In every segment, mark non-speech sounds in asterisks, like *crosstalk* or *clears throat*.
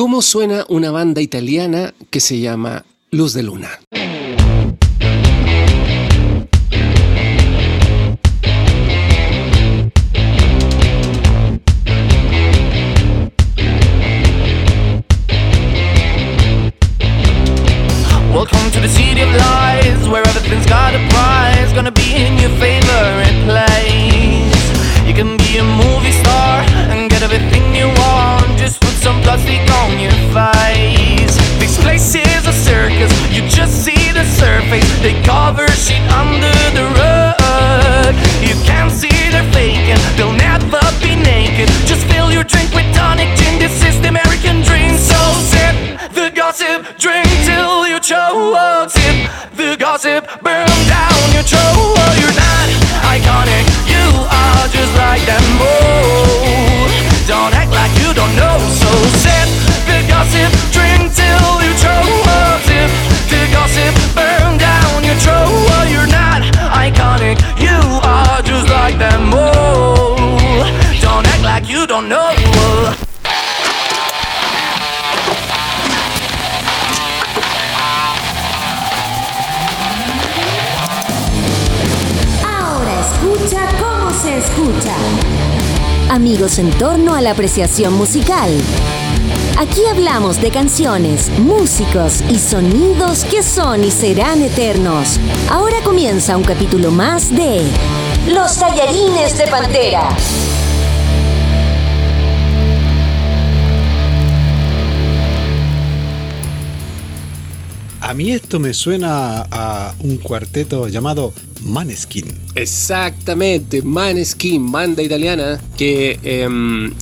cómo suena una banda italiana que se llama Luz de Luna. Gossip, burn down your throat. You're not iconic, you are just like them. Oh, don't act like you don't know. So sip the gossip, drink till you choke. Sip the gossip, burn down your throat. You're not iconic, you are just like them. Oh, don't act like you don't know. Amigos en torno a la apreciación musical. Aquí hablamos de canciones, músicos y sonidos que son y serán eternos. Ahora comienza un capítulo más de Los tallarines de Pantera. A mí esto me suena a un cuarteto llamado Maneskin. Exactamente, Maneskin, banda italiana que em,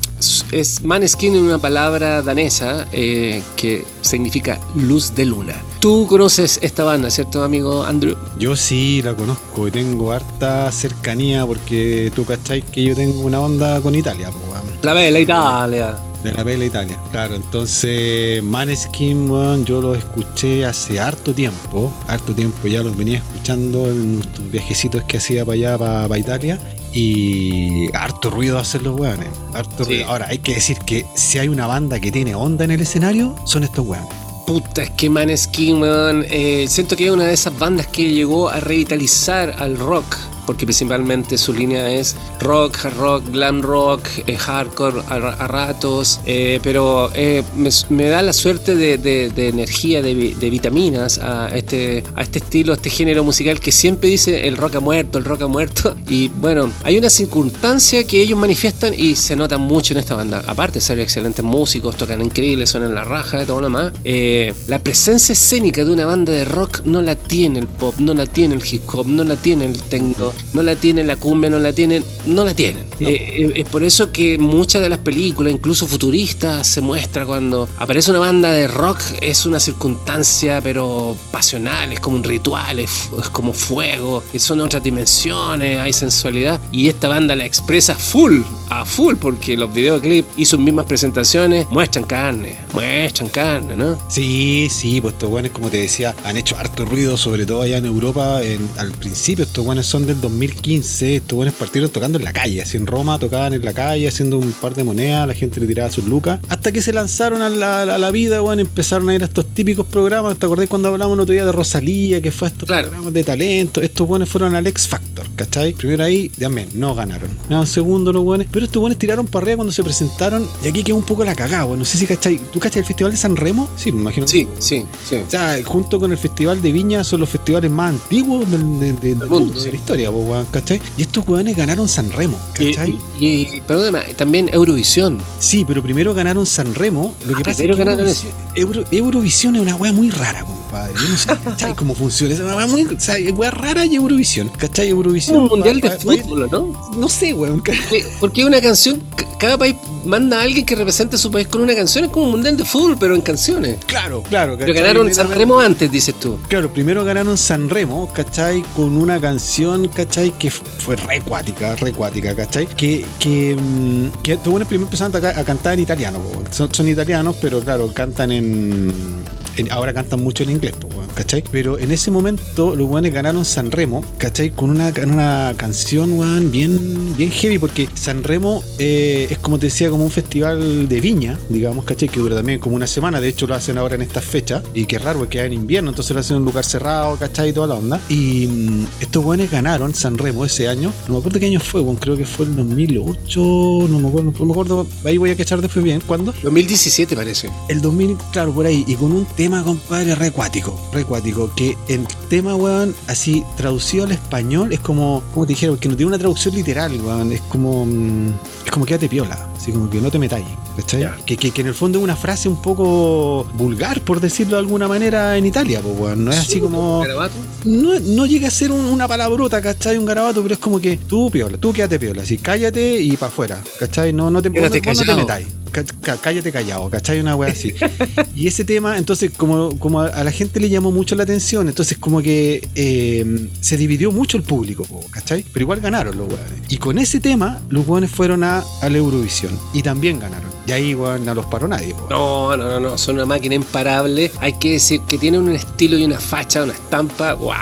es Maneskin en una palabra danesa eh, que significa luz de luna. Tú conoces esta banda, ¿cierto, amigo Andrew? Yo sí la conozco y tengo harta cercanía porque tú cachai que yo tengo una onda con Italia, weón. La Bella Italia. De la Bella Italia. Claro, entonces Maneskin, weón, yo los escuché hace harto tiempo, harto tiempo ya los venía escuchando en nuestros viajecitos que hacía para allá, para, para Italia. Y harto ruido hacer los weones. Harto Sí. ruido. Ahora, hay que decir que si hay una banda que tiene onda en el escenario, son estos weones. Puta, es que Maneskin, weón, eh, siento que es una de esas bandas que llegó a revitalizar al rock, porque principalmente su línea es rock, hard rock, glam rock, eh, hardcore a, a ratos, eh, pero eh, me, me da la suerte de, de- de energía, de, de vitaminas a este, a este estilo, a este género musical que siempre dice el rock ha muerto, el rock ha muerto, *laughs* y bueno, hay una circunstancia que ellos manifiestan y se nota mucho en esta banda, aparte de ser excelentes músicos, tocan increíbles, suenan la raja, todo lo demás, eh, la presencia escénica de una banda de rock no la tiene el pop, no la tiene el hip hop, no la tiene el techno, no la tiene la cumbia, no la tienen, no la tienen. Eh, eh, es por eso que muchas de las películas, incluso futuristas, se muestra cuando aparece una banda de rock, es una circunstancia pero pasional, es como un ritual, es, es como fuego, son otras dimensiones, hay sensualidad, y esta banda la expresa full, a full, porque los videoclips y sus mismas presentaciones muestran carne, muestran carne, ¿no? Sí, sí, pues estos weones, como te decía, han hecho harto ruido, sobre todo allá en Europa. en- al principio, estos weones son del 2015. Estos weones partieron tocando en la calle. Así en Roma tocaban en la calle, haciendo un par de monedas, la gente le tiraba sus lucas. Hasta que se lanzaron a la, a la vida, weón, empezaron a ir a estos típicos programas. ¿Te acordás cuando hablamos el otro día de Rosalía, que fue a estos Claro. programas de talento? Estos weones fueron al X Factor, ¿cachai? Primero ahí, amén, no ganaron. No, segundo los weones. Pero estos weones tiraron para arriba cuando se presentaron. Y aquí quedó un poco la cagada, weón. No sé si cachai. ¿Tú cachai el Festival de San Remo? Sí, me imagino. Sí, sí, sí. o sea, junto con el Festival de Viña son los festivales más antiguos del, del- del mundo, de la historia, weón, ¿cachai? Y estos weones ganaron San Remo, ¿cachai? y, y- perdóname, también Eurovisión. Sí, pero primero ganaron San Remo. Lo que Ah, pasa es que ganaron Eurovisión, Euro- Eurovisión es una weá muy rara, compadre. Yo no sé, ¿cachai? ¿Cómo funciona? Es una weá muy. O sea, es weá rara y Eurovisión, ¿cachai? Eurovisión. un mundial de fútbol, ¿no? No sé, weón. Porque- una canción, cada país manda a alguien que represente a su país con una canción, es como un mundial de fútbol, pero en canciones. Claro, claro. Pero ¿cachai? ganaron San Remo antes, dices tú. Claro, primero ganaron San Remo, ¿cachai? Con una canción, ¿cachai? Que fue re cuática, re cuática, ¿cachai? Que, que, mm, que buenos primero empezaron a, a cantar en italiano, son, italianos, pero claro, cantan en- ahora cantan mucho en inglés, weón, ¿cachai? Pero en ese momento los buenos ganaron San Remo, ¿cachai? Con una, una canción, weón, bien, bien heavy, porque San Remo eh, es como te decía, como un festival de viña, digamos, ¿cachai? Que dura también como una semana, de hecho lo hacen ahora en estas fechas, y que raro, porque es en invierno, entonces lo hacen en un lugar cerrado, ¿cachai? Y toda la onda. Y mm, estos buenos ganaron San Remo ese año, no me acuerdo qué año fue, weón, creo que fue el 2008, no me acuerdo, no me acuerdo, ahí voy a cachar después bien, ¿cuándo? 2017 parece. El 2000, claro, por ahí, y con un tema, compadre, recuático, recuático, que el tema, weón, así traducido al español es como, como te dijeron, que no tiene una traducción literal, weón, es como, mm, es como quédate piola, así como que no te metáis, ¿cachai? Que, que, que en el fondo es una frase un poco vulgar, por decirlo de alguna manera, en Italia, pues, weón, no es así como... No, no llega a ser un- una palabrota, ¿cachai? Un garabato, pero es como que tú piola, tú quédate piola, así cállate y para afuera, ¿cachai? No, no te, no- no te metáis. Cá- cá- Cállate callado, ¿cachai? Una wea así. Y ese tema, entonces, como, como a, la gente le llamó mucho la atención, entonces como que eh, se dividió mucho el público, ¿cachai? Pero igual ganaron los weones. Y con ese tema, los weones fueron a la Eurovisión y también ganaron. Y ahí, no los paró nadie. No, no, no, no, son una máquina imparable. Hay que decir que tienen un estilo y una facha, una estampa. ¡Wow!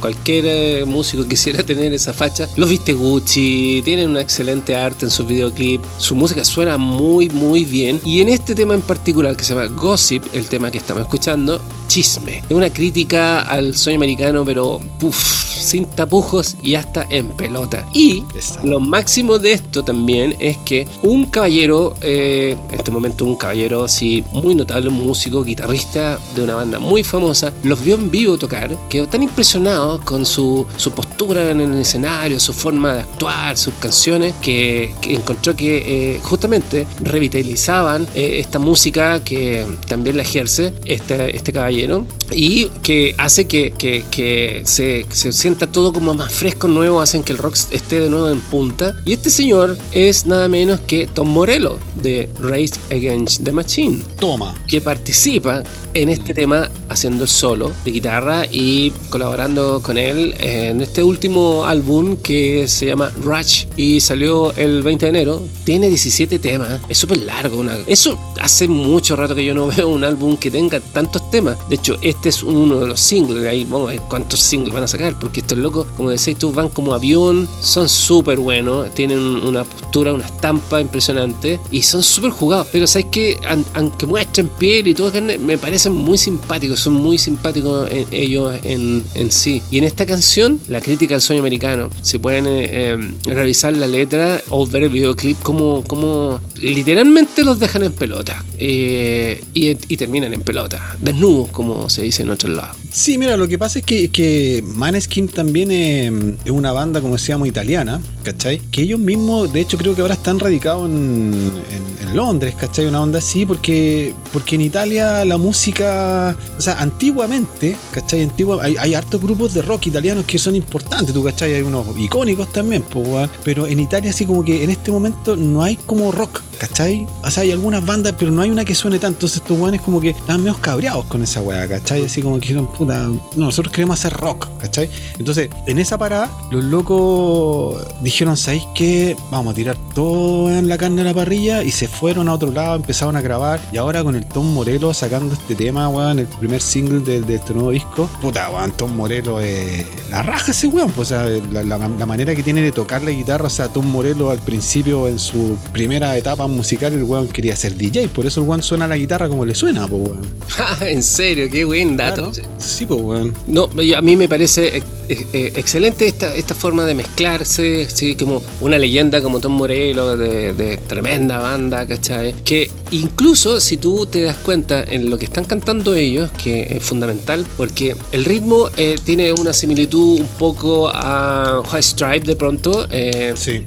Cualquier eh, músico quisiera *laughs* tener esa facha. Los viste Gucci, tienen una excelente arte en sus videoclips. Su música suena muy, muy bien. Y en este tema en particular, que se llama Gossip, el tema que estamos escuchando, chisme. Es una crítica al sueño americano, pero puf, sin tapujos y hasta en pelota. Y Esa. lo máximo de esto también es que un caballero, eh, en este momento un caballero así muy notable, un músico, guitarrista de una banda muy famosa, los vio en vivo tocar, quedó tan impresionado con su, su postura en el escenario, su forma de actuar, sus canciones, que, que encontró que eh, justamente revitalizaban eh, esta música que también la ejerce este, este caballero y que hace que, que- que se, se sienta todo como más fresco, nuevo, hacen que el rock esté de nuevo en punta. Y este señor es nada menos que Tom Morello de Race Against the Machine Toma. que participa en este tema haciendo el solo de guitarra y colaborando con él en este último álbum que se llama Rush y salió el 20 de enero. Tiene 17 temas, es súper largo. una- Eso hace mucho rato que yo no *laughs* veo un álbum que tenga tantos temas. De hecho, este es uno de los singles. Ahí vamos a ver cuántos singles van a sacar porque estos locos, como decís tú, van como avión, son súper buenos, tienen una postura, una estampa impresionante y son súper jugados. Pero sabes que aunque muestren piel y todo me parecen muy simpáticos, son muy simpáticos en- ellos en, sí. Y en esta canción, la crítica al sueño americano, si pueden eh, eh, revisar la letra o ver el videoclip, como, como literalmente los dejan en pelota eh, y, y terminan en pelota, desnudos, como se dice en otros lados. Sí, mira, lo que pasa es que, que Maneskin también eh, es una banda, como decíamos, italiana, ¿cachai? Que ellos mismos, de hecho, creo que ahora están radicados en, en- Londres, ¿cachai? Una onda así, porque, porque en Italia la música, o sea, antiguamente, ¿cachai? Antigua, hay, hay hartos grupos de rock italianos que son importantes, ¿tú cachai? Hay unos icónicos también, pues, pero en Italia así como que en este momento no hay como rock, ¿cachai? O sea, hay algunas bandas, pero no hay una que suene tanto, entonces estos weones como que estaban medio cabreados con esa weá, ¿cachai? Así como que dijeron, puta, no, nosotros queremos hacer rock, ¿cachai? Entonces, en esa parada, los locos dijeron, ¿sabéis qué? Vamos a tirar todo en la carne de la parrilla y se fueron a otro lado, empezaron a grabar y ahora con el Tom Morello sacando este tema, weón, el primer single de, este nuevo disco, puta, weón, Tom Morello es la raja ese weón, pues, o sea, la- la manera que tiene de tocar la guitarra, o sea, Tom Morello al principio en su primera etapa musical, el weón quería ser DJ, por eso el weón suena la guitarra como le suena, pues, weón. *laughs* en serio, qué buen dato. Claro. Sí, pues, weón. No, a mí me parece ex- ex- eh, excelente esta, esta forma de mezclarse, sí, como una leyenda como Tom Morello, de, de tremenda banda, ¿cachai? Que incluso si tú te das cuenta en lo que están cantando ellos, que es fundamental, porque el ritmo eh, tiene una similitud un poco a White Stripe de pronto. eh, Sí.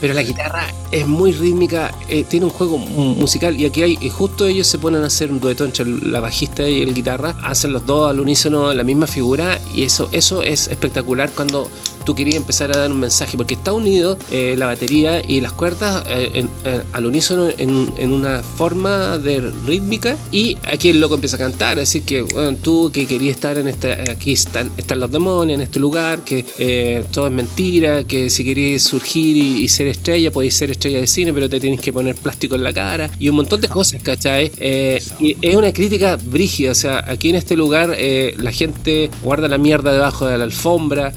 Pero la guitarra es muy rítmica, eh, tiene un juego mu- musical y aquí hay, y justo ellos se ponen a hacer un dueto entre la bajista y el guitarra, hacen los dos al unísono la misma figura y eso, eso es espectacular cuando tú querías empezar a dar un mensaje, porque está unido eh, la batería y las cuerdas eh, en- eh, al unísono en, en una forma de rítmica y aquí el loco empieza a cantar, así que bueno, tú que querías estar en esta, aquí están, están los demonios, en este lugar, que eh, todo es mentira, que si querías surgir y, y ser estrella, podéis ser estrella de cine, pero te tienes que poner plástico en la cara y un montón de cosas, ¿cachai? Eh, y es una crítica brígida, o sea, aquí en este lugar eh, la gente guarda la mierda debajo de la alfombra.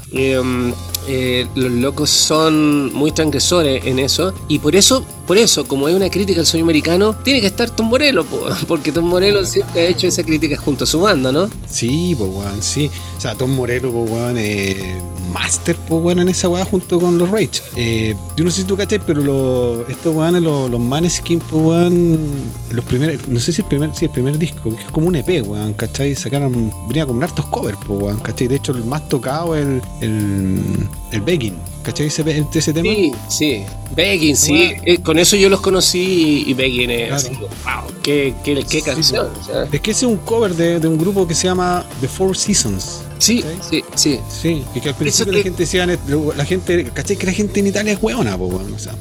Eh, los locos son muy transgresores en eso y por eso por eso como es una crítica al sueño americano tiene que estar Tom Morello po, *laughs* porque Tom Morello siempre ha hecho esa crítica junto a su banda ¿no? Sí, pues weón, sí. O sea, Tom Morello, pues weón, eh, master, pues weón, en esa weá junto con los Rage. Eh, yo no sé si tú cachai, pero lo- estos weones, los, los Maneskin, pues weón, los primeros, no sé si el primer, sí, el primer disco, que es como un EP, weón, ¿cachai? Sacaron, venía con hartos covers, pues weón, ¿cachai? De hecho, el más tocado es el, el, el Begging, ¿cachai? Ese, ese tema. sí sí Begging sí Eh, con eso yo los conocí y, y Begging es Claro. así, wow qué, qué, qué canción o sea. Es que ese es un cover de, de un grupo que se llama The Four Seasons. Sí sí sí Sí, y que al principio que- la gente decía, la gente, ¿cachai? Que la gente en Italia es hueona, o sea,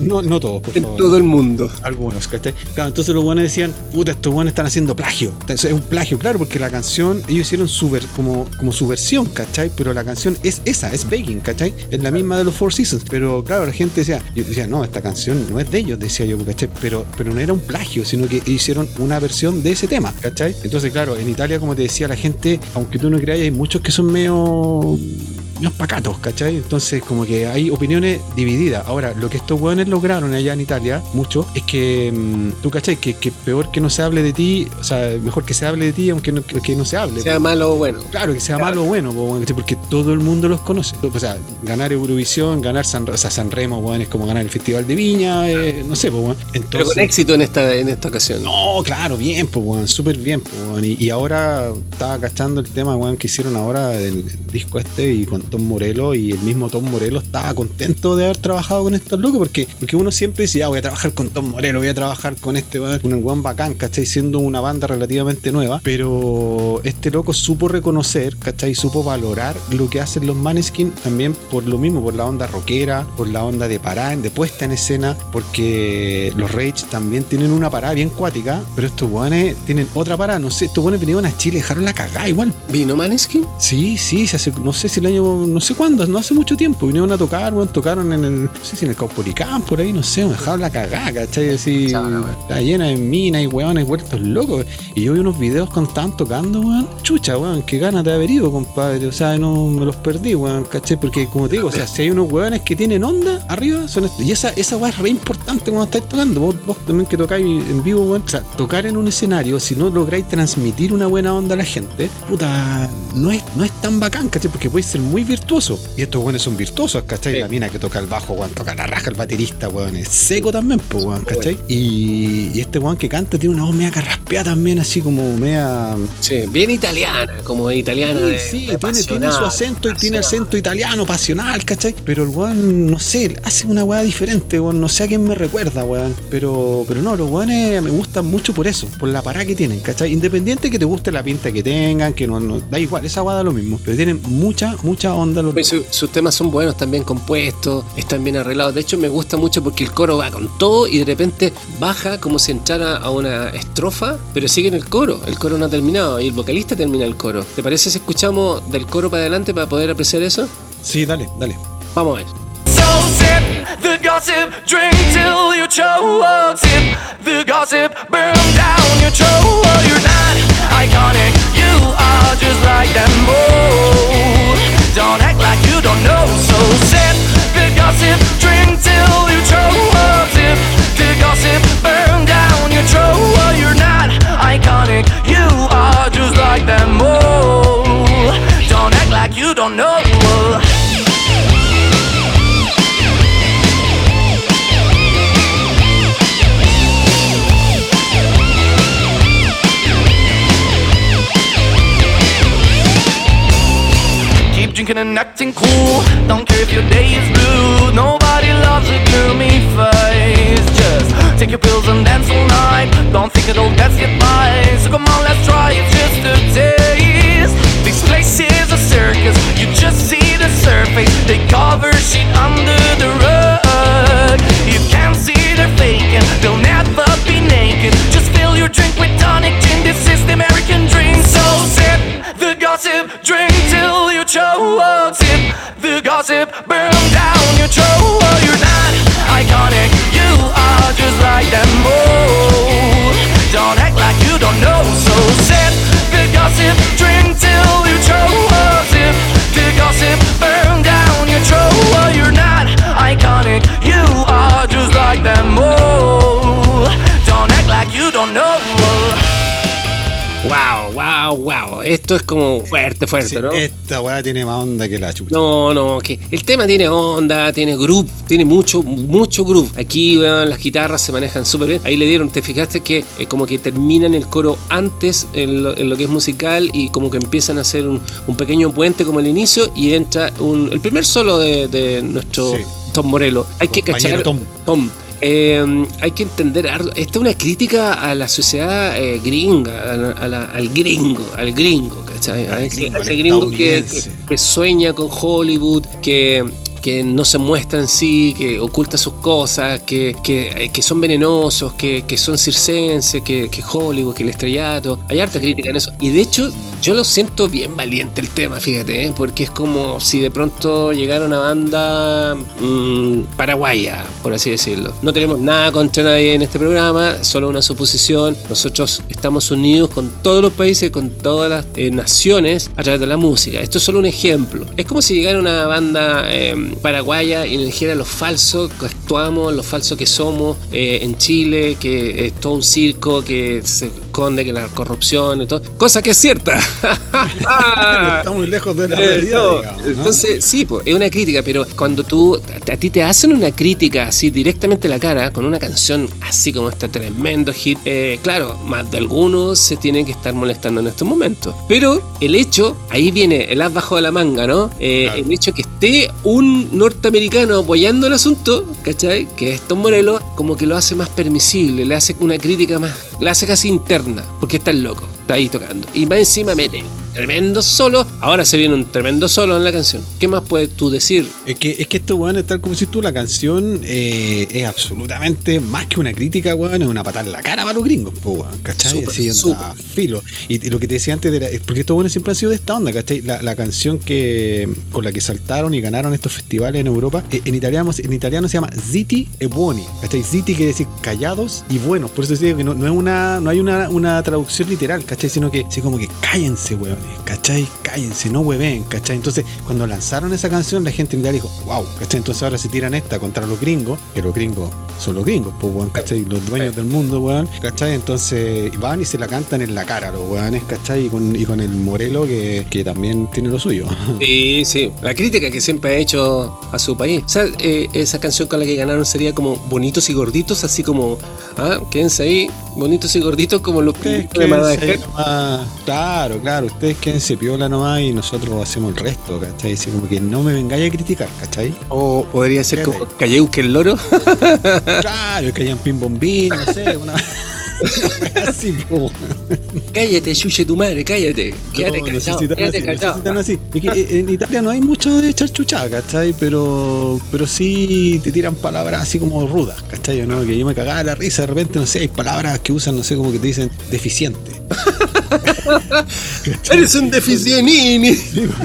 no, no todos, por en favor. todo el mundo Algunos, ¿cachai? Claro, entonces los buenos decían, puta, estos buenos están haciendo plagio. Es un plagio, claro, porque la canción, ellos hicieron su ver- como, como su versión, ¿cachai? Pero la canción es esa, es Begging, ¿cachai? Es la misma de los Four Seasons. Pero claro, la gente decía, yo decía, no, esta canción no es de ellos, decía yo, ¿cachai? Pero, pero no era un plagio, sino que hicieron una versión de ese tema, ¿cachai? Entonces, claro, en Italia, como te decía, la gente, aunque tú no creas, hay muchos que son medio pacatos, ¿cachai? Entonces, como que hay opiniones divididas. Ahora, lo que estos hueones lograron allá en Italia, mucho, es que mm, tú, ¿cachai? Que, que peor que no se hable de ti, o sea, mejor que se hable de ti, aunque no, que, no se hable. sea malo o bueno Claro, que sea malo o bueno, porque todo el mundo los conoce. O sea, ganar Eurovisión, ganar San, o sea, San Remo, es como ganar el Festival de Viña, eh, no sé, po, weón. pero Entonces, con éxito en esta en esta ocasión no, claro, bien, pues, weón, súper bien, pues. Y, y ahora estaba cachando el tema, weón, que hicieron ahora del disco este y con Tom Morello y el mismo Tom Morello estaba contento de haber trabajado con estos locos porque, porque uno siempre dice, ya voy a trabajar con Tom Morello, voy a trabajar con este, con el weón bacán, ¿cachai? Siendo una banda relativamente nueva, pero este loco supo reconocer, ¿cachai? Supo valorar lo que hacen los Maneskin también por lo mismo, por la onda rockera, por la onda de parada, de puesta en escena, porque los Rage también tienen una parada bien cuática, pero estos weones tienen otra parada, no sé, estos weones vinieron a Chile, dejaron la cagada igual. ¿Vino Maneskin? Sí, sí, se hace, no sé si el año, no sé cuándo, no hace mucho tiempo, vinieron a tocar, weón, tocaron en el, no sé si en el Caupolicán, por ahí, no sé, me dejaron la cagada, ¿cachai? Así, weón. está llena de minas y weones vueltos locos. Y yo vi unos videos cuando estaban tocando, weón, chucha, weón, qué ganas de haber ido, compadre, o sea, no me los perdí, weón, ¿cachai? Porque como te digo, o sea, si hay unos weones que tienen onda arriba, son estos. Y esa, esa weá es re importante cuando estáis tocando, vos, vos también que tocáis en vivo, weón, o sea, tocar en un escenario, si no lográis transmitir una buena onda a la gente, puta, no es, no es tan bacán, ¿cachai? Porque puede ser muy virtuoso. Y estos weones son virtuosos, ¿cachai? Sí. La mina que toca el bajo, weón, toca la raja el baterista, weón, es seco también, pues, weón, ¿cachai? Y, y este weón que canta tiene una voz media carraspeada también, así como media. Sí, bien italiana, como italiana. de- Sí, de tiene, tiene su acento y tiene acento italiano, pasional, ¿cachai? Pero el weón, no sé, hace una weá diferente, weón. No sé a quién me recuerda, weón. Pero, pero no, los weones me gustan mucho por eso, por la parada que tienen, ¿cachai? Independiente que te guste la pinta que tengan, que no, no- da igual, esa weá da lo mismo. Pero tienen mucha, mucha onda los Pues su- sus temas son buenos, están bien compuestos, están bien arreglados. De hecho, me gusta mucho porque el coro va con todo y de repente baja como si entrara a una estrofa, pero sigue en el coro. El coro no ha terminado y el vocalista termina el coro. ¿Te parece si escuchamos del coro para adelante para poder apreciar eso? Sí, dale, dale. Vamos a ver. The gossip, drink till you choke. Sip the gossip, burn down your throat. You're not iconic, you are just like them both. Don't act like you don't know. So sip the gossip, drink till you choke. Sip the gossip, burn down your throat. You're not iconic, you are just like them both. Don't act like you don't know. Drinking and acting cool. Don't care if your day is blue. Nobody loves a gloomy face. Just take your pills and dance all night. Don't think it'll get by. So come on, let's try it just a taste. This place is a circus. You just see the surface. They cover shit under the rug. You can't see they're faking, they'll never be naked. Just fill your drink with tonic gin. This is the American dream. So sip the gossip, drink choke. Sip the gossip, burn down your choke. You're not iconic, you are just like them. Oh, don't act like you don't know. So sip the gossip, drink till you choke. Sip the gossip, burn down your choke. You're not iconic, you are just like them. Oh, don't act like you don't know. Wow. Esto es como fuerte, fuerte, Sí, ¿no? Esta weá tiene más onda que la chucha. No, no, que el tema tiene onda, tiene groove, tiene mucho, mucho groove. Aquí weón, las guitarras se manejan súper bien. Ahí le dieron, te fijaste que eh, como que terminan el coro antes en lo, en lo que es musical y como que empiezan a hacer un, un pequeño puente como el inicio y entra un, el primer solo de, de nuestro Sí. Tom Morello. Hay que cachar. Tom. Tom. Eh, hay que entender, esta es una crítica a la sociedad eh, gringa, a la- a la- al gringo, al gringo, ¿cachai? A ese, gringo, a ese al gringo que, que- estadounidense. que sueña con Hollywood, que, que no se muestra en sí, que oculta sus cosas, que, que, eh, que son venenosos, que, que son circenses, que, que Hollywood, que el estrellato. Hay harta crítica en eso. Y de hecho, yo lo siento bien valiente el tema, fíjate, ¿eh? porque es como si de pronto llegara una banda mm, paraguaya, por así decirlo. No tenemos nada contra nadie en este programa, solo una suposición. Nosotros estamos unidos con todos los países, con todas las eh, naciones a través de la música. Esto es solo un ejemplo. Es como si llegara una banda eh, paraguaya y nos dijera lo falso que actuamos, lo falso que somos eh, en Chile, que es todo un circo, que se esconde, que la corrupción y todo. Cosa que es cierta. *laughs* Está muy lejos de la realidad, digamos, ¿no? Entonces, sí, pues, es una crítica, pero cuando tú, a, a ti te hacen una crítica así directamente a la cara, con una canción así como este tremendo hit, eh, claro, más de algunos se tienen que estar molestando en estos momentos. Pero el hecho, ahí viene el as bajo de la manga, ¿no? Eh, Claro. El hecho que esté un norteamericano apoyando el asunto, ¿cachai? Que es Tom Morello, como que lo hace más permisible, le hace una crítica más, le hace casi interna, porque está el loco, está ahí tocando. Y más encima mete tremendo solo, ahora se viene un tremendo solo en la canción. ¿Qué más puedes tú decir? Es que, es que esto, weón, es tal como si tú, la canción eh, es absolutamente más que una crítica, weón, es una patada en la cara para los gringos, po, weón, ¿cachai? Súper, Así, filo. Y, y lo que te decía antes, de la- es porque estos buenos siempre han sido de esta onda, ¿cachai? La, la canción que con la que saltaron y ganaron estos festivales en Europa, eh, en italiano, en italiano se llama Ziti e Buoni, ¿cachai? Ziti quiere decir callados y buenos, por eso digo que no, no es una, no hay una, una traducción literal, ¿cachai? Sino que así como que cállense, weón, ¿cachai? Cállense, no hueven, ¿cachai? Entonces, cuando lanzaron esa canción, la gente en dijo, wow, ¿cachai? Entonces ahora se tiran esta contra los gringos, que los gringos son los gringos, pues, weón, ¿cachai? Los dueños del mundo, weón, ¿cachai? Entonces van y se la cantan en la cara los weones, ¿cachai? Y con, y con el Morelo que, que también tiene lo suyo. *laughs* Sí, sí. La crítica que siempre ha hecho a su país. O sea, eh, esa canción con la que ganaron sería como bonitos y gorditos, así como, ah, quédense ahí, bonitos y gorditos como los Ustedes de Madagascar. Claro, claro, ustedes quédense piola nomás y nosotros hacemos el resto, ¿cachai? Así como que no me vengáis a criticar, ¿cachai? O podría ser como Calleu que el loro. *laughs* Claro, que hayan pin bombín, no sé, una. *laughs* Así, po. cállate, chuche tu madre, cállate. Quédate No, callado, quédate callado. así. Eh, en Italia no hay mucho de echar chuchada, ¿cachai? Pero, pero sí te tiran palabras así como rudas, ¿cachai? ¿no? Que yo me cagaba la risa, de repente, no sé, hay palabras que usan, no sé, como que te dicen deficiente. *laughs* *laughs* Eres un deficienini.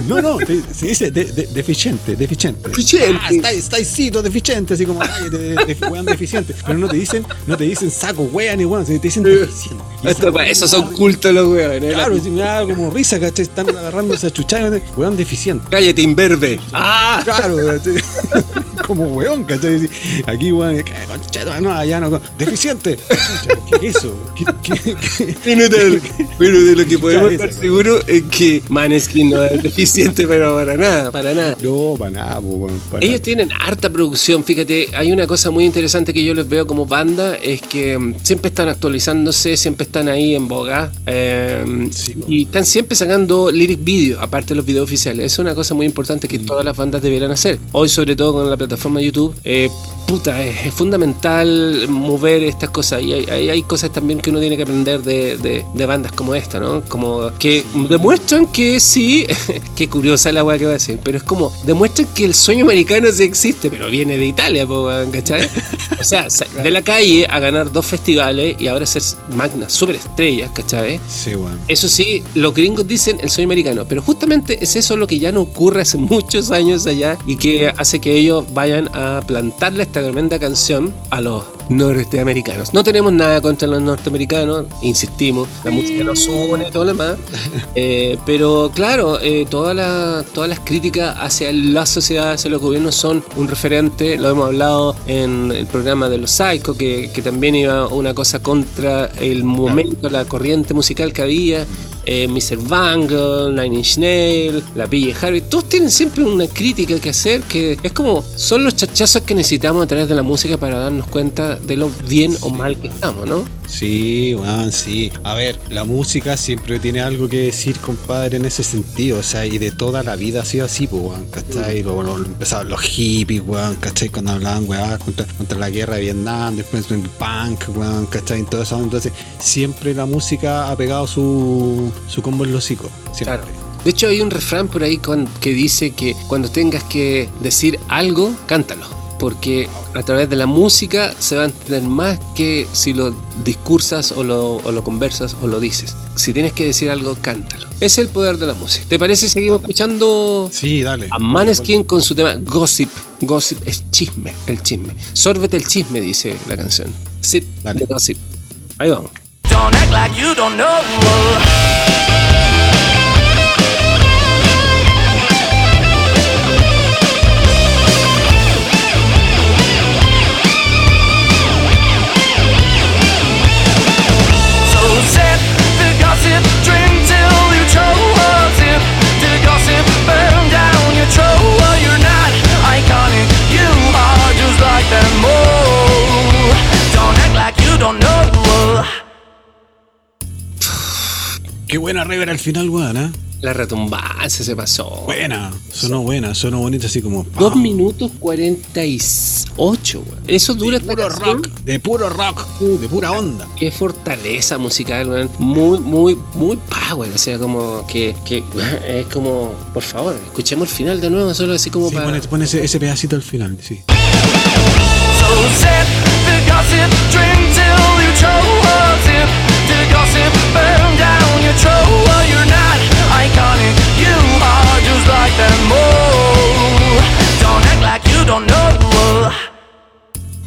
No, no, te- se dice de- de- deficiente, deficiente. Deficiente. Ah, estáis, deficiente, así como, ay, de, de- de- weón deficiente. Pero no te dicen, no te dicen saco, weón, ni weón, te dicen deficiente. Esto, esa- esos son cultos los weones. Claro, sí, me da como risa, ¿cachai? Están agarrando esa chuchada, weón deficiente. Cállate, imberbe. Ah. Claro, *laughs* como weón, ¿cachai? Aquí, weón, no, allá no. Deficiente. *laughs* ¿Qué es eso? ¿Qué, qué, pero de lo que podemos estar seguros es que Maneskin no es deficiente, *laughs* pero para nada, para nada. No, para nada, para Ellos nada. tienen harta producción, fíjate, hay una cosa muy interesante que yo les veo como banda, es que mm, siempre están actualizándose, siempre están ahí en boga, eh, Sí, y están siempre sacando lyric video, aparte de los videos oficiales. Es una cosa muy importante que todas las bandas deberían hacer. Hoy, sobre todo con la plataforma YouTube, eh, puta, es, es fundamental mover estas cosas. Y hay, hay- hay cosas también que uno tiene que aprender de, de- de bandas como esta, ¿no? Como que demuestran que sí, *laughs* qué curiosa la weá que va a decir, pero es como, demuestran que el sueño americano sí existe, pero viene de Italia, ¿cachai? O sea, *laughs* de la calle a ganar dos festivales y ahora ser magnas, super estrellas, ¿cachai? Sí, weón. Eso sí, los gringos dicen el sueño americano, pero justamente es eso lo que ya no ocurre hace *laughs* muchos años allá y que hace que ellos vayan a plantarle esta tremenda canción a los norteamericanos. No tenemos nada contra los norteamericanos, insistimos, la música nos une y todo lo demás, *laughs* eh, pero claro, eh, todas las todas las críticas hacia la sociedad, hacia los gobiernos son un referente, lo hemos hablado en el programa de los Psycho, que, que también iba una cosa contra el momento, la corriente musical que había. Eh, Mr. Bangle, Nine Inch Nails, la P.J. Harvey, todos tienen siempre una crítica que hacer que es como son los chachazos que necesitamos a través de la música para darnos cuenta de lo bien o mal que estamos, ¿no? Sí, weón, sí. A ver, la música siempre tiene algo que decir, compadre, en ese sentido. O sea, y de toda la vida ha sido así, pues, weón, ¿cachai? Lo- empezaron los hippies, weón, ¿cachai? Cuando hablaban, weón, contra, contra la guerra de Vietnam, después el punk, weón, ¿cachai? Eso. Entonces, siempre la música ha pegado su, su combo en los hocico. Siempre. Claro. De hecho, hay un refrán por ahí con- que dice que cuando tengas que decir algo, cántalo. Porque a través de la música se va a entender más que si lo discursas o lo, o lo conversas o lo dices. Si tienes que decir algo, cántalo. Es el poder de la música. ¿Te parece seguimos escuchando Sí, dale. a Maneskin con su tema Gossip? Gossip es chisme, el chisme. Sórbete el chisme, dice la canción. Sip Dale. Gossip. Ahí vamos. Don't act like you don't know. Buena rever al final, weón, ¿eh? La retumbancia se pasó. Buena. Sonó buena, sonó bonita así como. Dos minutos 48, weón. Eso dura de puro canción. rock, de puro rock, de pura onda. Qué fortaleza musical, weón. Muy, muy, muy power. O sea, como que, que *laughs* es como, por favor, escuchemos el final de nuevo, solo así como Sí, para. pone, pone ese, ese pedacito al final, sí. So don't know.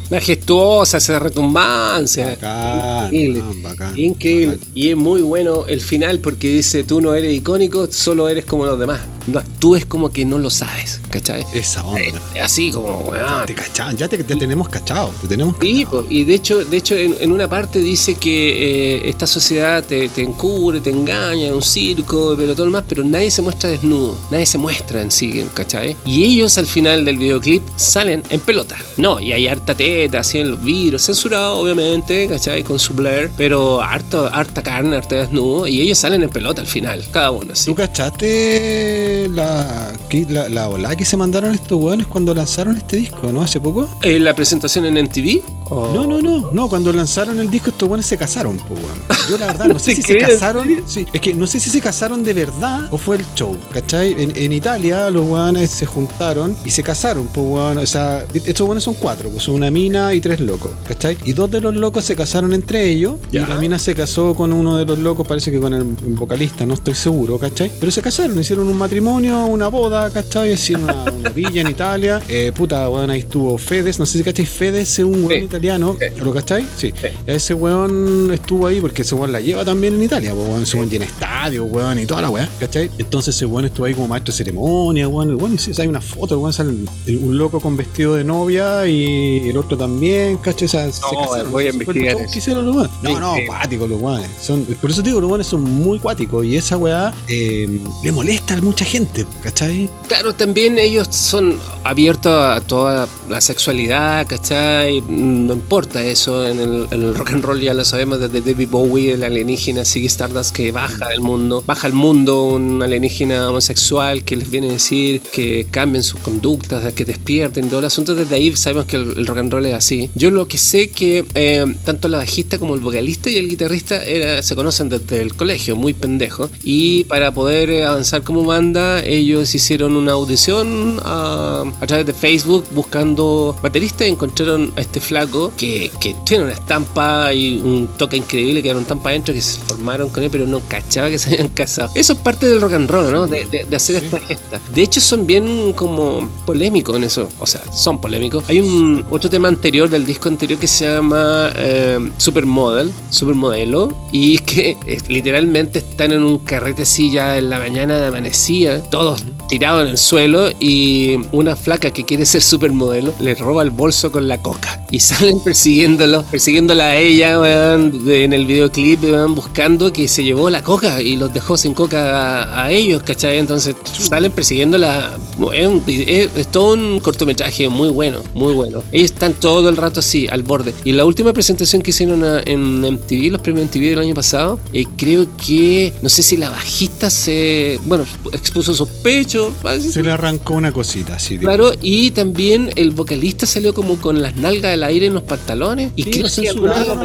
Majestuosa esa retumbancia. Bacán, Increíble. bacán, bacán, Increíble. bacán. Y es muy bueno el final porque dice, tú no eres icónico, solo eres como los demás. No actúes como que no lo sabes, ¿cachai? Esa onda. Eh, Así como, weón. Te cachan, ya te, te tenemos cachado, te tenemos cachado. y de hecho, de hecho en, en una parte dice que eh, esta sociedad te, te encubre, te engaña, es un circo, pero todo lo más, pero nadie se muestra desnudo, nadie se muestra en sí, ¿cachai? Y ellos al final del videoclip salen en pelota. No, y hay harta teta, así en los vidrios, censurado obviamente, ¿cachai? Con su blur, pero harto, harta carne, harta desnudo, y ellos salen en pelota al final, cada uno, así. ¿Tú cachaste la, la, la ola que se mandaron estos weones cuando lanzaron este disco, no? Hace poco. ¿En Eh, la presentación en MTV? ¿O- No, no, no, no, cuando lanzaron el disco estos weones se casaron, pues weón. Yo la verdad no *laughs* sé si se casaron, sí, es que no sé si se casaron de verdad o fue el show, ¿cachai? En, en Italia los weones se juntaron y se casaron, pues weón, o sea, estos weones son cuatro, pues son una mina y tres locos, ¿cachai? Y dos de los locos se casaron entre ellos Ya. y la mina se casó con uno de los locos, parece que con el vocalista, no estoy seguro, ¿cachai? Pero se casaron, hicieron un matrimonio, una boda, ¿cachai? Hicieron una, una villa en Italia, eh, puta, weón, ahí estuvo Fedes, no sé si cachai, Fedes es un Sí. Italiano, Sí. ¿lo cachai? Sí. Sí. Ese weón estuvo ahí porque ese weón la lleva también en Italia, pues weón, ese weón tiene estadio, weón, y toda la weá, ¿cachai? Entonces ese weón estuvo ahí como maestro de ceremonia, weón, weón, sí, hay una foto, weón sale un loco con vestido de novia y el otro también, ¿cachai? O sea, se casaron, voy a investigar show eso. que hicieron los weones. No, no, cuáticos los weones. Son, por eso te digo, los weones son muy cuáticos y esa weá eh, le molesta a mucha gente, ¿cachai? Claro, también ellos son abiertos a toda la sexualidad, ¿cachai? No importa eso. En el, en el rock and roll ya lo sabemos desde David Bowie, el alienígena Ziggy Stardust que baja del mundo, baja al mundo un alienígena homosexual que les viene a decir que cambien sus conductas, que despierten, todo el asunto. Desde ahí sabemos que el, el rock and roll es así. Yo lo que sé que eh, tanto la bajista como el vocalista y el guitarrista era, se conocen desde el colegio, muy pendejos. Y para poder eh, avanzar como banda, ellos hicieron una audición a, a través de Facebook buscando bateristas y encontraron a este flaco que, que tiene una estampa y un toque increíble, quedaron tan para adentro que se formaron con él, pero no cachaba que se habían *laughs* casado. Eso es parte del rock and roll, ¿no? De, de- de hacer esta gesta. De hecho, son bien como polémicos en eso. O sea, son polémicos. Hay un otro tema anterior del disco anterior que se llama eh, Supermodel, Supermodelo, y que eh, literalmente están en un carrete así ya en la mañana de amanecía, todos tirados en el suelo, y una flaca que quiere ser supermodelo le roba el bolso con la coca. Y salen persiguiéndolo, persiguiéndola a ella, weón, de- en el videoclip, weón, buscando que se llevó la coca y los dejó sin coca a, a ellos, ¿cachai? Entonces salen persiguiéndola. Es, un- es- es todo un cortometraje muy bueno, muy bueno. Ellos están todo el rato así, al borde. Y la última presentación que hicieron a- en MTV, los premios MTV del año pasado, eh, creo que, no sé si la bajista se, bueno, expuso sus pechos, Se le arrancó una cosita tipo. Claro, y también el vocalista salió como con las nalgas al aire en los pantalones. Y Sí, creo lo que censuraron.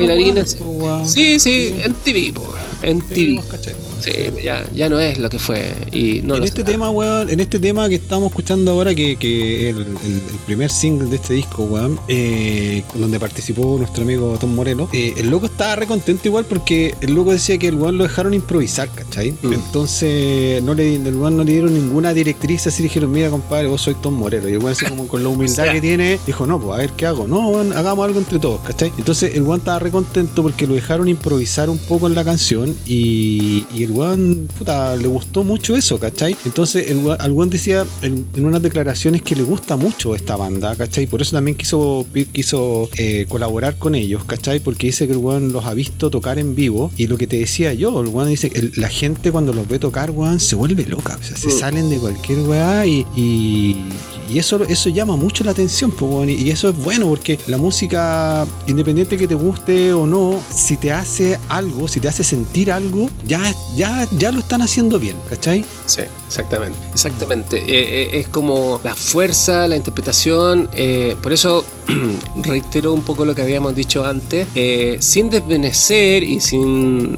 Po, weón. Sí, sí, en TV, po, en TV. Sí, ya, ya no es lo que fue. Y no en este tema, weón, en este tema que estamos escuchando ahora, que, que el, el- el primer single de este disco, weón, eh, donde participó nuestro amigo Tom Moreno, eh, el loco estaba re contento igual porque el loco decía que el weón lo dejaron improvisar, ¿cachai? Mm. Entonces, no le, el weón no le dieron ninguna directriz, así le dijeron, mira, compadre, vos soy Tom Moreno. Y el weón, así como con la humildad *laughs* O sea. que tiene, dijo, no, pues a ver qué hago. No, weón, hagamos algo entre todos, ¿cachai? Entonces, el weón estaba re contento porque lo dejaron improvisar un poco en la canción y, y el weón, puta, le gustó mucho eso, ¿cachai? Entonces, el weón, el weón decía en, en unas declaraciones que le gusta mucho esta banda, ¿cachai? Por eso también quiso, quiso eh, colaborar con ellos, ¿cachai? Porque dice que el weón los ha visto tocar en vivo y lo que te decía yo, el weón dice que la gente cuando los ve tocar, weón, se vuelve loca, o sea, se Mm. salen de cualquier weá y, y, y eso, eso llama mucho la atención, pues, weón, y, y eso es bueno porque la música, independiente que te guste o no, si te hace algo, si te hace sentir algo, ya, ya, ya lo están haciendo bien, ¿cachai? Sí, exactamente. Exactamente. Eh, eh, es como la fuerza, la interpretación. eh, por eso *clears throat* reitero un poco lo que habíamos dicho antes. eh, sin desvenecer y sin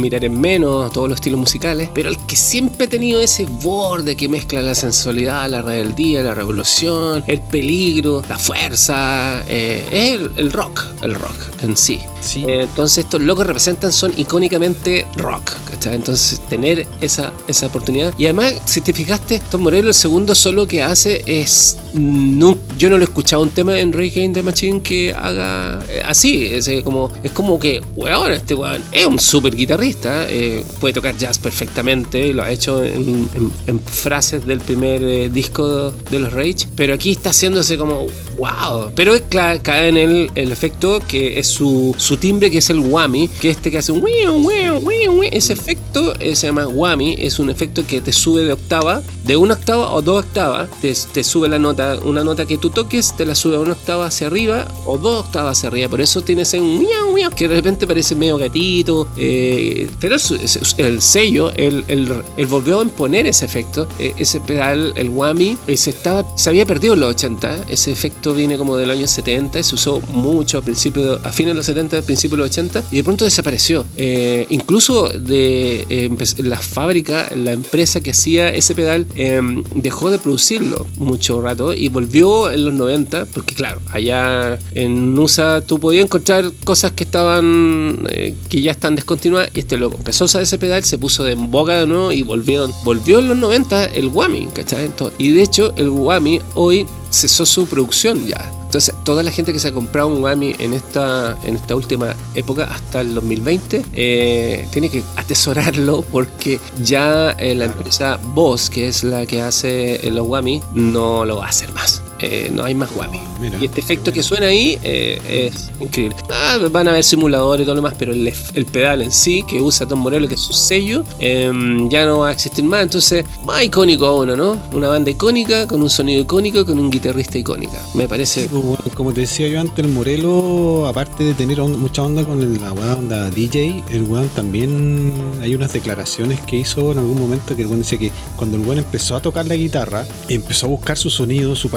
mirar en menos todos los estilos musicales, pero el que siempre ha tenido ese borde que mezcla la sensualidad, la rebeldía, la revolución, el peligro, la fuerza, eh, es el, el rock, el rock en sí. Sí. Eh, entonces estos locos representan, son icónicamente rock, ¿cachai? Entonces tener esa, esa oportunidad. Y además, si te fijaste, Tom Morello el segundo solo que hace es... No, yo no lo he escuchado un tema en Ray Game the Machine que haga eh, así. Es, como, es como que, weón, este weón es un súper guitarrista, eh, puede tocar jazz perfectamente, lo ha hecho en, frases del primer eh, disco de los Rage, pero aquí está haciéndose como, wow. Pero es cla- cae en el, efecto que es su, su timbre, que es el whammy, que este que hace un ese efecto eh, se llama whammy, es un efecto que te sube de octava, de una octava o dos octavas, te, te sube la nota, una nota que tú toques, te la sube a una octava hacia arriba o dos octavas hacia arriba, por eso tienes un miau, miau, que de repente parece medio gatito, eh, pero el sello, el, el, el volvió a imponer ese efecto, eh, ese pedal, el whammy, eh, se, estaba, se había perdido en los 80, ese efecto viene como del año 70, se usó mucho a, principios, a fines de los 70, principios de los 80, y de pronto desapareció. Eh, incluso de eh, empe- la fábrica, la empresa que hacía ese pedal, eh, dejó de producirlo mucho rato y volvió en los 90, porque claro, allá en USA tú podías encontrar cosas que estaban, eh, que ya están descontinuadas, y este loco empezó a usar ese pedal, se puso de en boga de nuevo y volvieron, volvió en los 90 el Whammy, ¿cachai? Entonces, y de hecho el Whammy hoy cesó su producción ya. Entonces, toda la gente que se ha comprado un Whammy en esta, en esta última época, hasta el 2020, eh, tiene que atesorarlo *laughs* porque ya eh, la empresa Boss, que es la que hace los Whammy, no lo va a hacer más. Eh, no hay más. Mira. Y este efecto que suena ahí eh, es increíble. Ah, van a haber simuladores y todo lo demás, pero el, el pedal en sí, que usa Tom Morello, que es su sello, em, ya no va a existir más. Entonces, más icónico a uno, ¿no? Una banda icónica, con un sonido icónico, con un guitarrista icónica. Me parece. Sí, pues, como te decía yo antes, el Morelo, aparte de tener on- mucha onda con el- la onda DJ, el weón también hay unas declaraciones que hizo en algún momento que el weón decía que cuando el weón empezó a tocar la guitarra, empezó a buscar su sonido, su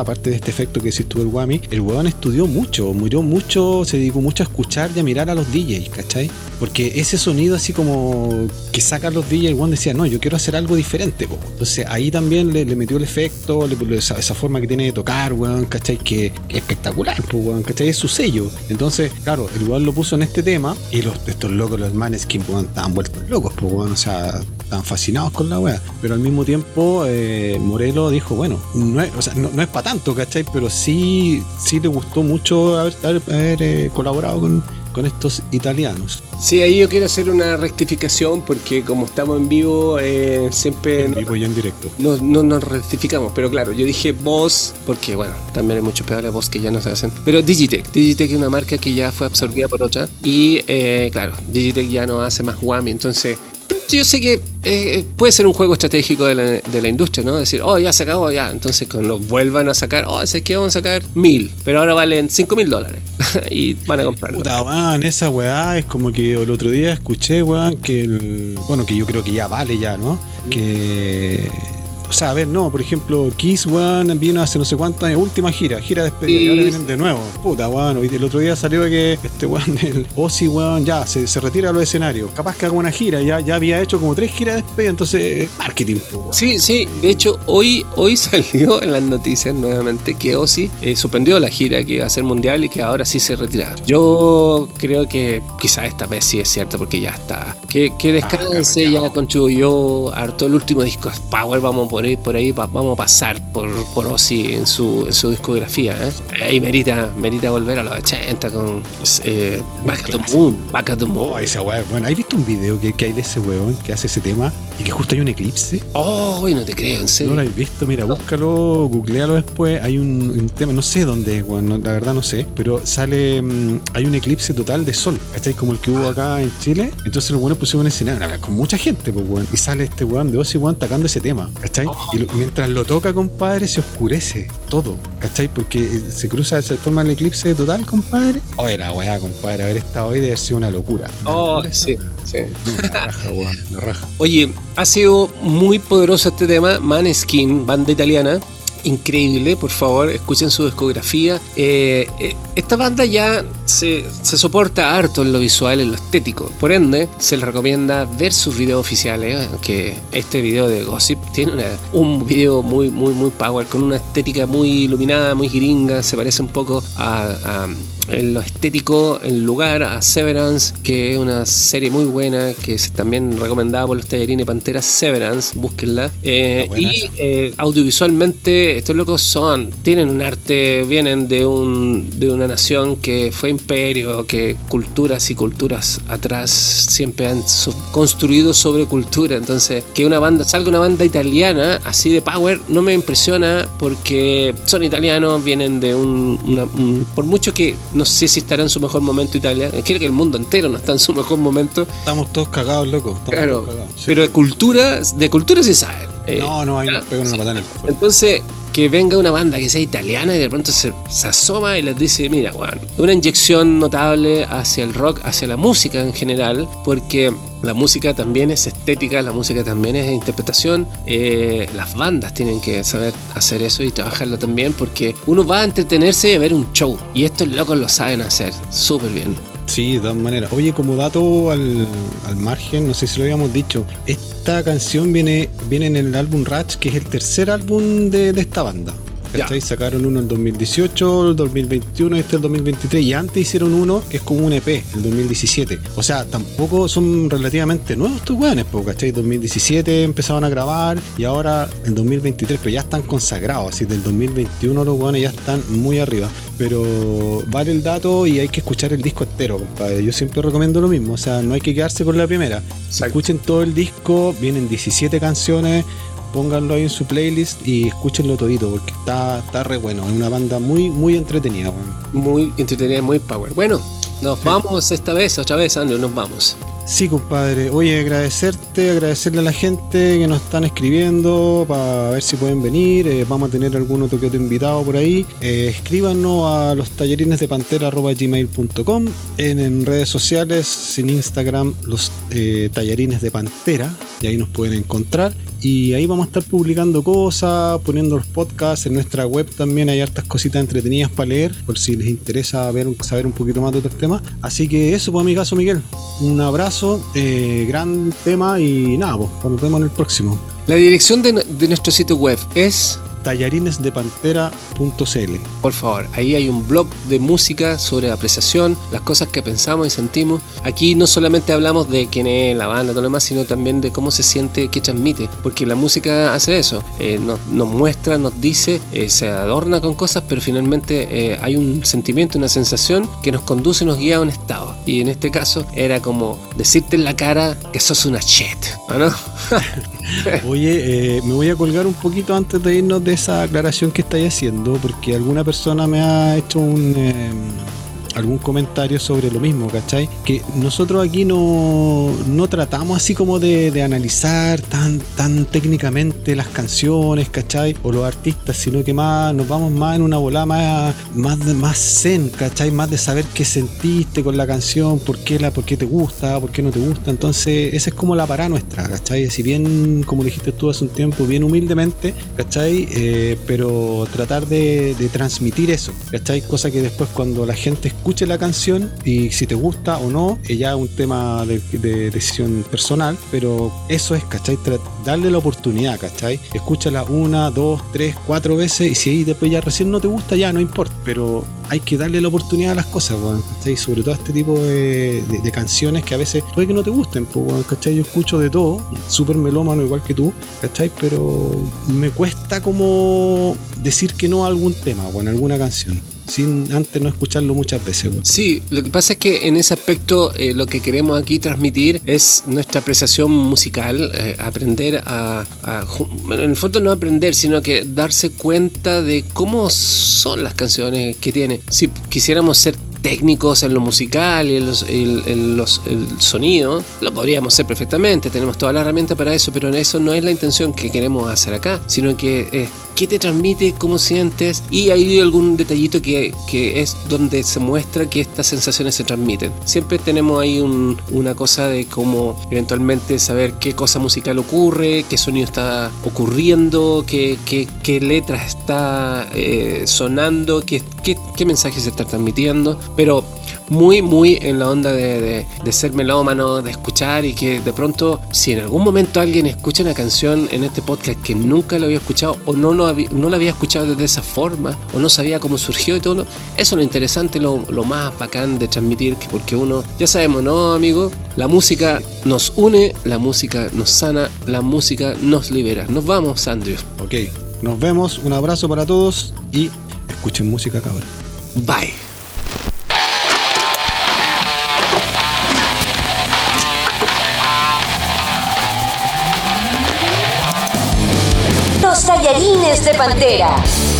aparte de este efecto que hiciste tú el Wami, el weón estudió mucho, murió mucho, se dedicó mucho a escuchar y a mirar a los DJs, ¿cachai? Porque ese sonido así como que sacan los DJs, weón decía, no, yo quiero hacer algo diferente. Entonces ahí también le, metió el efecto, le- esa, esa forma que tiene de tocar, weón, ¿cachai? Que, que espectacular, po, weón, ¿cachai? Es su sello. Entonces, claro, el weón lo puso en este tema y los, estos locos, los Maneskin, weón, estaban vueltos locos, po, weón, o sea, estaban fascinados con la weá. Pero al mismo tiempo, eh, Morelo dijo, bueno, no es, o sea, no, es para tanto, ¿cachai? Pero sí, sí le gustó mucho haber, eh, colaborado con, con estos italianos. Sí, ahí yo quiero hacer una rectificación porque como estamos en vivo, eh, siempre En no, vivo y en directo. no- no nos rectificamos. Pero claro, yo dije voz, porque bueno, también hay muchos pedales voz que ya no se hacen. Pero Digitech, Digitech es una marca que ya fue absorbida por otra. Y eh, claro, Digitech ya no hace más Whammy. Entonces, yo sé que eh, puede ser un juego estratégico de la, de la industria, ¿no? Decir, oh, ya se acabó, ya. Entonces, cuando vuelvan a sacar, oh, sé que vamos a sacar mil, pero ahora valen cinco mil dólares. *laughs* y van a comprarlo. Puta, weón, esa weá es como que el otro día escuché, weón, que el. Bueno, que yo creo que ya vale ya, ¿no? Que. O sea, a ver, no, por ejemplo, Kiss, weón, vino hace no sé cuántos años, última gira, gira de despedida, y ahora vienen de nuevo. Puta, weón, el otro día salió que este weón, *laughs* el Ozzy, weón, ya se, se retira de los escenarios. Capaz que haga una gira, ya, ya había hecho como tres giras de despedida, entonces, eh, marketing, weón. Sí, sí, de hecho hoy, hoy *laughs* salió en las noticias nuevamente que Ozzy eh, suspendió la gira que iba a ser mundial y que ahora sí se retira. Yo creo que quizás esta vez sí es cierto porque ya está. Que, que descanse, ya contribuyó harto el último disco Power, vamos por ahí, por ahí pa- vamos a pasar por, por Ozzy en su, en su discografía. ¿eh? Y merita, merita volver a los 80 con eh, Back at the Moon, Back at the Moon. Oh, esa weá, bueno, ¿has visto un video que, que hay de ese weón que hace ese tema y que justo hay un eclipse? Oh, no te creo, en No serio. lo habéis visto, mira, búscalo, googlealo después. Hay un, un tema, no sé dónde, es, weón, no, la verdad no sé, pero sale, mm, hay un eclipse total de sol, ¿cachai? Como el que hubo acá en Chile. Entonces los buenos pusieron un escenario con mucha gente, pues, weón. Y sale este weón de Ozzy, weón, tocando ese tema, ¿cachai? Y lo- mientras lo toca, compadre, se oscurece todo, ¿cachai? Porque eh, se cruza, se forma el eclipse total, compadre. Oye, la weá, compadre, haber estado hoy debe sido una locura. Una Oh, locura sí, weá. sí. Raja, weón, la raja. Oye, ha sido muy poderoso este tema, Maneskin, banda italiana. Increíble, por favor, escuchen su discografía. Eh, eh, esta banda ya se, se soporta harto en lo visual, en lo estético. Por ende, se les recomienda ver sus videos oficiales. Que este video de Gossip tiene una- un video muy, muy, muy power, con una estética muy iluminada, muy gringa. Se parece un poco a, a- en lo estético, el lugar, a Severance, que es una serie muy buena, que es también recomendada por los tallarines Panteras Severance, búsquenla. Eh, y eh, audiovisualmente, estos locos son, tienen un arte, vienen de, un, de una nación que fue imperio, que culturas y culturas atrás siempre han construido sobre cultura. Entonces, que una banda, salga una banda italiana así de power, no me impresiona porque son italianos, vienen de un, una- un- por mucho que no sé si estará en su mejor momento Italia, creo que el mundo entero no está en su mejor momento, Estamos todos cagados, loco. estamos claro, cagados. Sí. pero de cultura, de cultura sí saben. Eh, No, no, ahí nos claro, una sí. patada en el. Entonces, que venga una banda que sea italiana y de pronto se, se asoma y les dice, mira, Juan, una inyección notable hacia el rock, hacia la música en general, porque la música también es estética, la música también es interpretación, eh, las bandas tienen que saber hacer eso y trabajarlo también, porque uno va a entretenerse y ver un show, y estos locos lo saben hacer súper bien. Sí, de todas maneras. Oye, como dato al, al margen, no sé si lo habíamos dicho, esta canción viene, viene en el álbum Ratch, que es el tercer álbum de, de esta banda. ¿Cachai? Sacaron uno en 2018, el 2021, este el 2023, y antes hicieron uno que es como un EP, el 2017. O sea, tampoco son relativamente nuevos estos weones, ¿cachai? 2017 empezaron a grabar y ahora el 2023, pero ya están consagrados, así del 2021 los weones ya están muy arriba. Pero vale el dato y hay que escuchar el disco entero, compadre. Yo siempre recomiendo lo mismo, o sea, no hay que quedarse con la primera. Exacto. Escuchen todo el disco, vienen 17 canciones pónganlo ahí en su playlist y escúchenlo todito porque está, está re bueno. Es una banda muy, muy entretenida. Muy entretenida, muy power. Bueno, nos vamos esta vez, otra vez, Andrew, nos vamos. Sí, compadre. Oye, agradecerte, agradecerle a la gente que nos están escribiendo para ver si pueden venir. Eh, vamos a tener algún otro que otro invitado por ahí. Eh, escríbanos a los tallarines de pantera.gmail.com en, en redes sociales, en Instagram, los eh, tallarines de pantera, y ahí nos pueden encontrar. Y ahí vamos a estar publicando cosas, poniendo los podcasts. En nuestra web también hay hartas cositas entretenidas para leer, por si les interesa ver, saber un poquito más de otros temas. Así que eso, pues, mi caso, Miguel. Un abrazo, eh, gran tema y nada, pues, nos vemos en el próximo. La dirección de, de nuestro sitio web es tallarinesdepantera.cl. Por favor, ahí hay un blog de música sobre apreciación, las cosas que pensamos y sentimos. Aquí no solamente hablamos de quién es la banda, todo lo demás, sino también de cómo se siente, qué transmite. Porque la música hace eso, eh, nos, nos muestra, nos dice, eh, se adorna con cosas, pero finalmente eh, hay un sentimiento, una sensación que nos conduce nos guía a un estado. Y en este caso era como decirte en la cara que sos una shit, ¿o ¿no? *laughs* *laughs* Oye, eh, me voy a colgar un poquito antes de irnos de esa aclaración que estáis haciendo, porque alguna persona me ha hecho un, eh, algún comentario sobre lo mismo, ¿cachai? Que nosotros aquí no, no tratamos así como de, de analizar tan, tan técnicamente las canciones, ¿cachai? O los artistas, sino que más nos vamos más en una bola más, más, más zen, ¿cachai? Más de saber qué sentiste con la canción, por qué, la, por qué te gusta, por qué no te gusta. Entonces, esa es como la parada nuestra, ¿cachai? Si bien, como dijiste tú hace un tiempo, bien humildemente, ¿cachai? Eh, pero tratar de, de transmitir eso, ¿cachai? Cosa que después cuando la gente escuche la canción y si te gusta o no, es ya un tema de, de decisión personal, pero eso es, ¿cachai? Darle la oportunidad, ¿cachai? Escúchala una, dos, tres, cuatro veces y si ahí después ya recién no te gusta, ya no importa, pero hay que darle la oportunidad a las cosas, ¿cachai? Sobre todo a este tipo de, de- canciones que a veces puede que no te gusten, pues, ¿cachai? Yo escucho de todo, súper melómano igual que tú, ¿cachai? Pero me cuesta como decir que no a algún tema o en alguna canción, sin antes no escucharlo muchas veces. Sí, lo que pasa es que en ese aspecto eh, lo que queremos aquí transmitir es nuestra apreciación musical, eh, aprender a, a en el fondo no aprender, sino que darse cuenta de cómo son las canciones que tiene. Si quisiéramos ser técnicos en lo musical y en, los, en- en el sonido, lo podríamos hacer perfectamente, tenemos toda la herramienta para eso, pero eso no es la intención que queremos hacer acá, sino que es qué te transmite, cómo sientes y hay algún detallito que, que es donde se muestra que estas sensaciones se transmiten. Siempre tenemos ahí un- una cosa de cómo eventualmente saber qué cosa musical ocurre, qué sonido está ocurriendo, qué, qué, letra está eh, sonando, qué, qué, qué mensaje se está transmitiendo, pero muy, muy en la onda de, de- de ser melómano, de escuchar y que de pronto, si en algún momento alguien escucha una canción en este podcast que nunca lo había escuchado o no lo, había, no lo había escuchado de esa forma o no sabía cómo surgió y todo, eso es lo interesante, lo, lo más bacán de transmitir, que porque uno, ya sabemos, ¿no, amigo? La música nos une, la música nos sana, la música nos libera. Nos vamos, Andrew. Ok, nos vemos, un abrazo para todos y escuchen música, cabrón. Bye. Pantera.